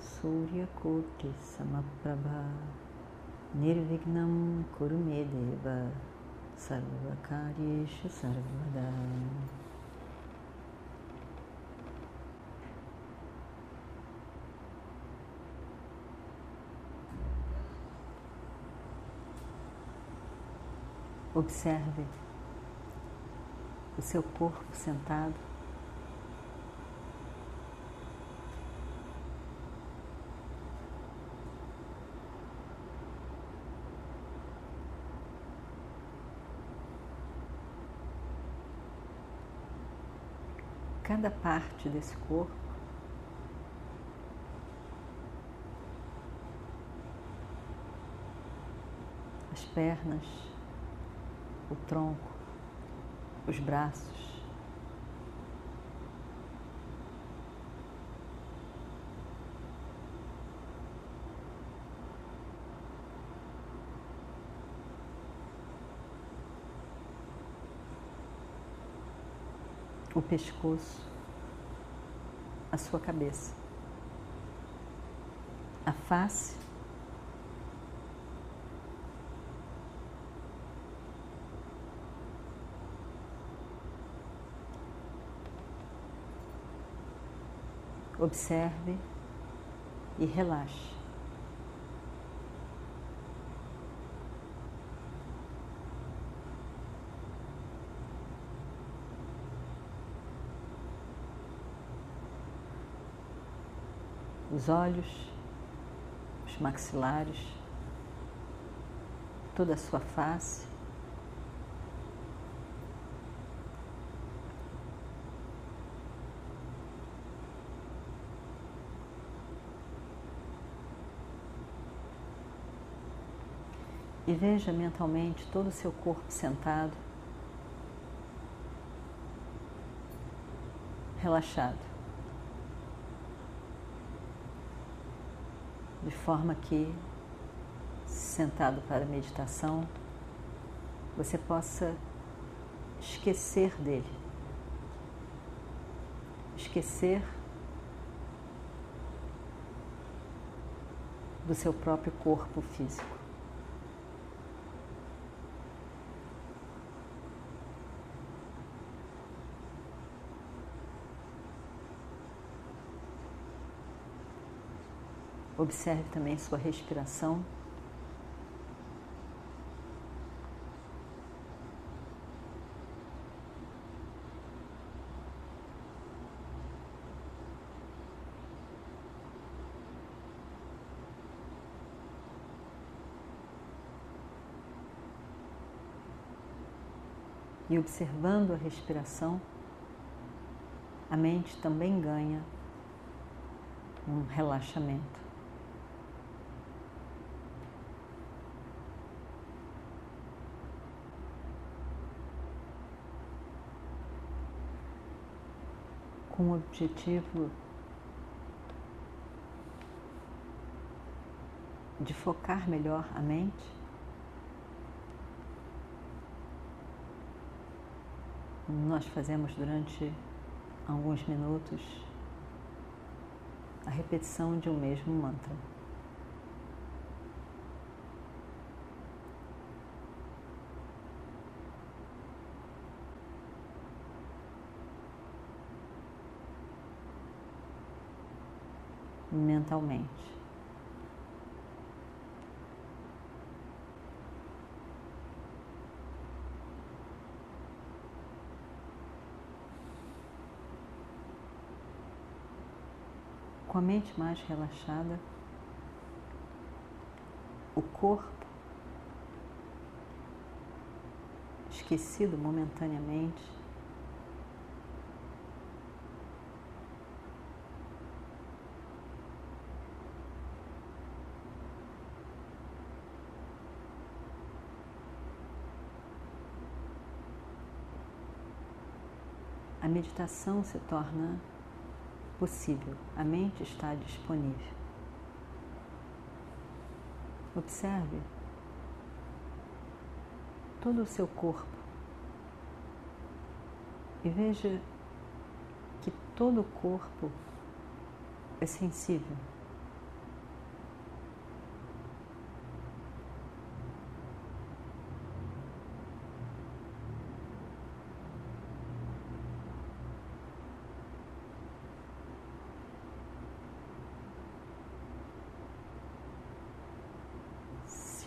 Mahakaya Suryakoti Samaprabha. Nirvignam Kurumedeva Sarvakaryeshu Sarvada. Observe o seu corpo sentado cada parte desse corpo. As pernas, o tronco, os braços. O pescoço, a sua cabeça, a face. Observe e relaxe. Os olhos, os maxilares, toda a sua face. E veja mentalmente todo o seu corpo sentado, relaxado. De forma que, sentado para a meditação, você possa esquecer dele, esquecer do seu próprio corpo físico. Observe também sua respiração. E observando a respiração, a mente também ganha um relaxamento. Com o objetivo de focar melhor a mente. Nós fazemos durante alguns minutos a repetição de um mesmo mantra. Mentalmente. Com a mente mais relaxada, o corpo esquecido momentaneamente, a meditação se torna possível, a mente está disponível. Observe todo o seu corpo e veja que todo o corpo é sensível.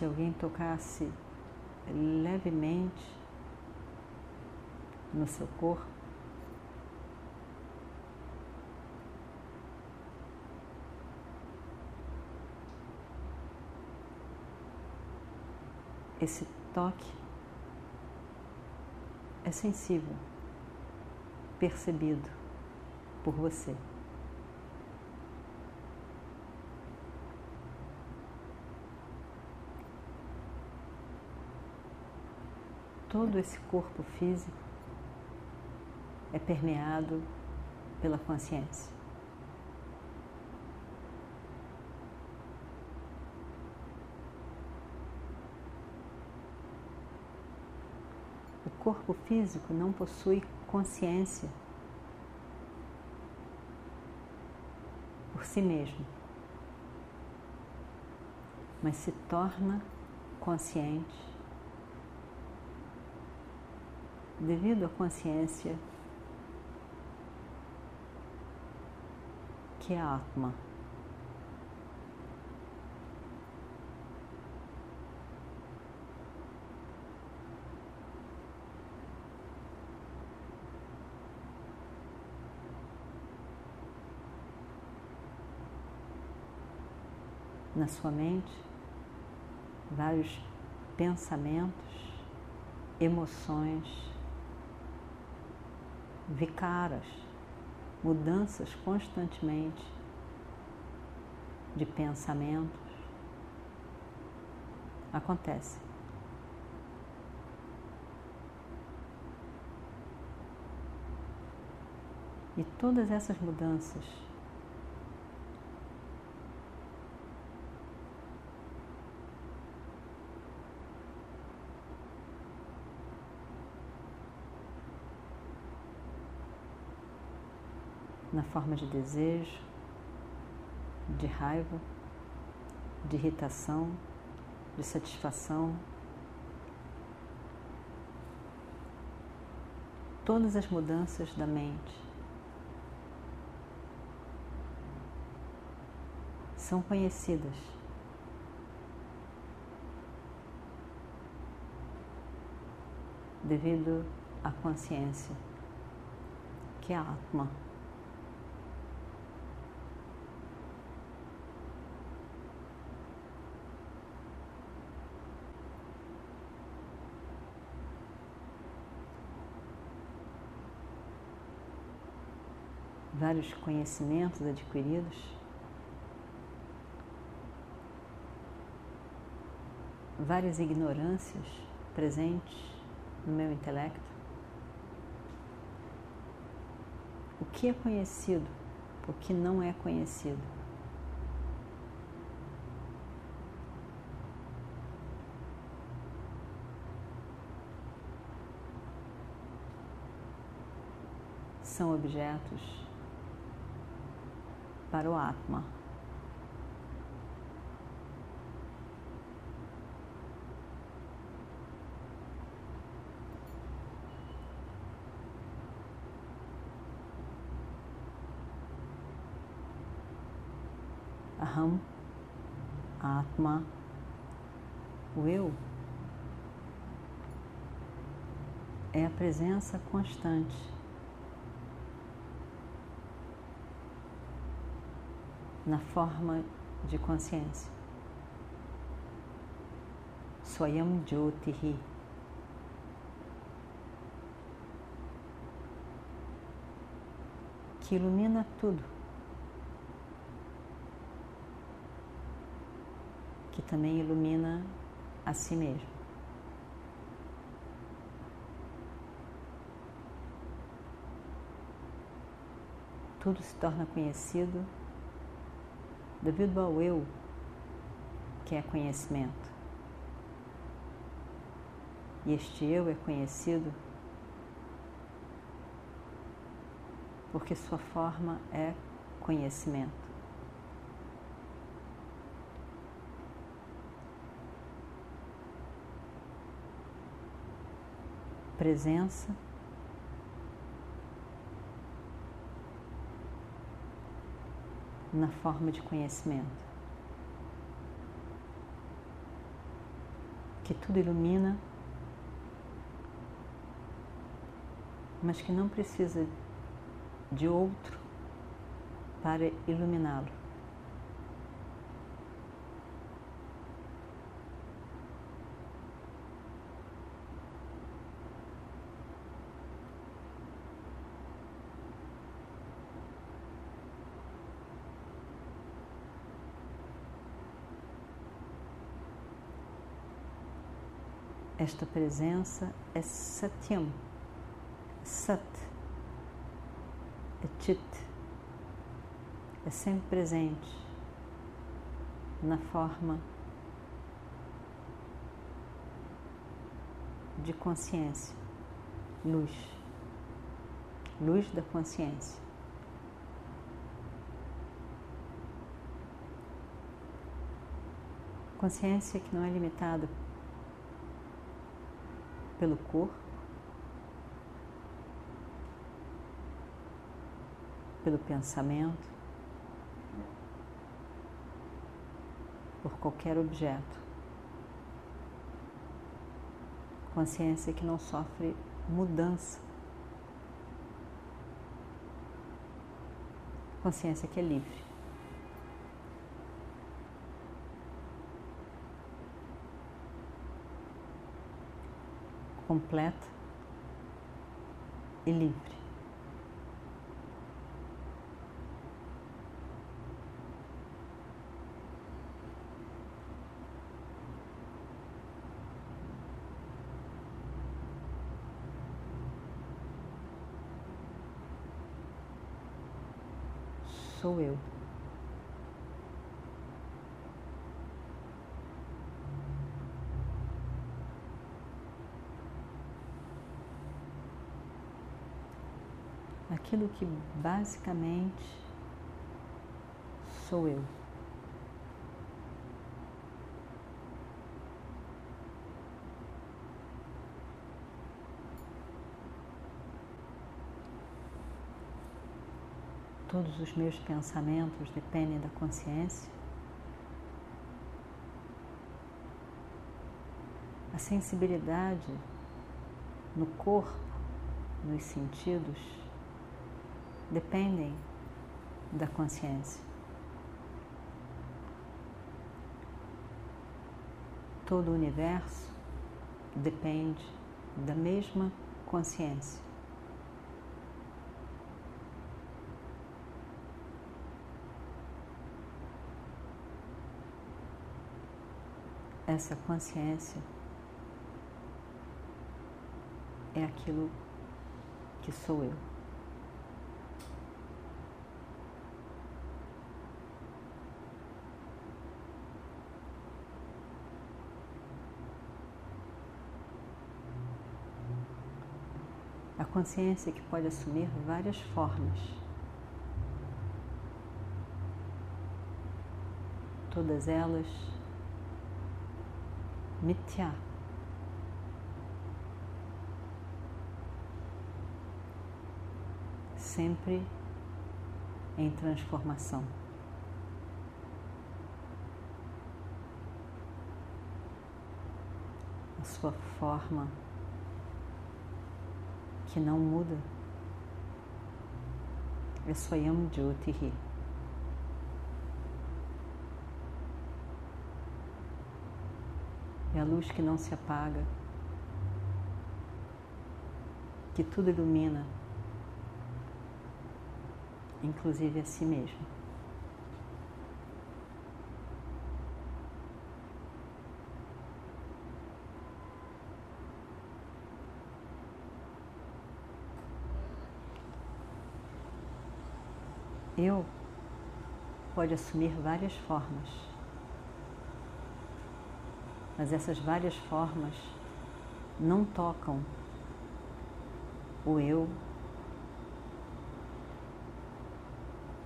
Se alguém tocasse levemente no seu corpo, esse toque é sensível, percebido por você. Todo esse corpo físico é permeado pela consciência. corpo físico não possui consciência por si mesmo, mas se torna consciente devido à consciência que é Atma. na sua mente vários pensamentos, emoções, vicaras, mudanças constantemente de pensamentos acontecem. E todas essas mudanças na forma de desejo, de raiva, de irritação, de satisfação. Todas as mudanças da mente são conhecidas. Devido à consciência, que é a Atma. Vários conhecimentos adquiridos, várias ignorâncias presentes no meu intelecto. O que é conhecido, o que não é conhecido. São objetos para o Atma. Aham, Atma, o eu, é a presença constante na forma de consciência. Swayam Jyotihi. Que ilumina tudo. Que também ilumina a si mesmo. tudo se torna conhecido devido ao eu, que é conhecimento. E este eu é conhecido porque sua forma é conhecimento. Presença na forma de conhecimento. Que tudo ilumina, mas que não precisa de outro para iluminá-lo. Esta presença é Satyam, Sat, é Chit, é sempre presente na forma de consciência, luz, luz da consciência. Consciência que não é limitada pelo corpo, pelo pensamento, por qualquer objeto. Consciência que não sofre mudança. Consciência que é livre. Completa e livre. Sou eu. Aquilo que basicamente sou eu. Todos os meus pensamentos dependem da consciência. A sensibilidade no corpo, nos sentidos, dependem da consciência. Todo o universo depende da mesma consciência. Essa consciência é aquilo que sou eu. a consciência que pode assumir várias formas. Todas elas mitya. Sempre em transformação. A sua forma que não muda é Swayam Jyotihi. É a luz que não se apaga, que tudo ilumina, inclusive a si mesmo. Eu pode assumir várias formas, mas essas várias formas não tocam o eu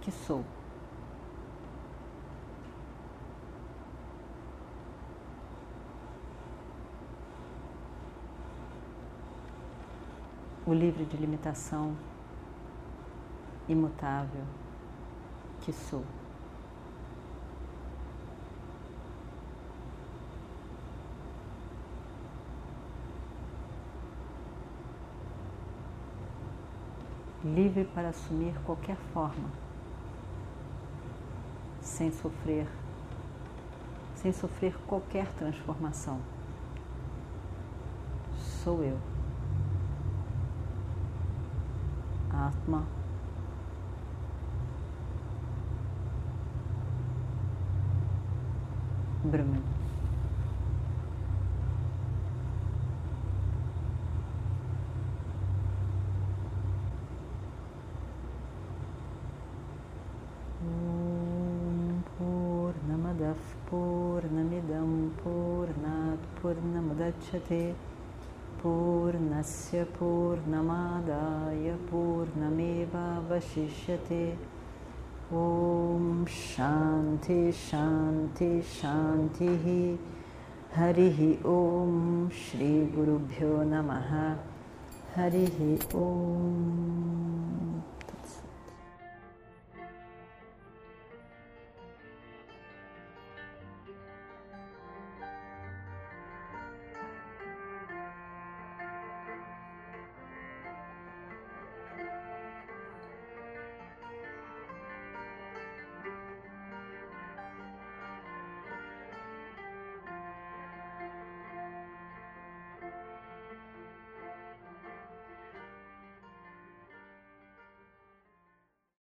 que sou. O livre de limitação, imutável, que sou. livre para assumir qualquer forma, sem sofrer, sem sofrer qualquer transformação. Sou eu. Atma. ऊ पूर्णमदः पूर्णमिदं पूर्णात् पूर्णमुदच्छते पूर्णस्य पूर्णमादाय पूर्णमेवावशिष्यते ॐ शान्ति शान्ति शान्तिः। हरिः ॐ श्रीगुरुभ्यो नमः। हरिः ॐ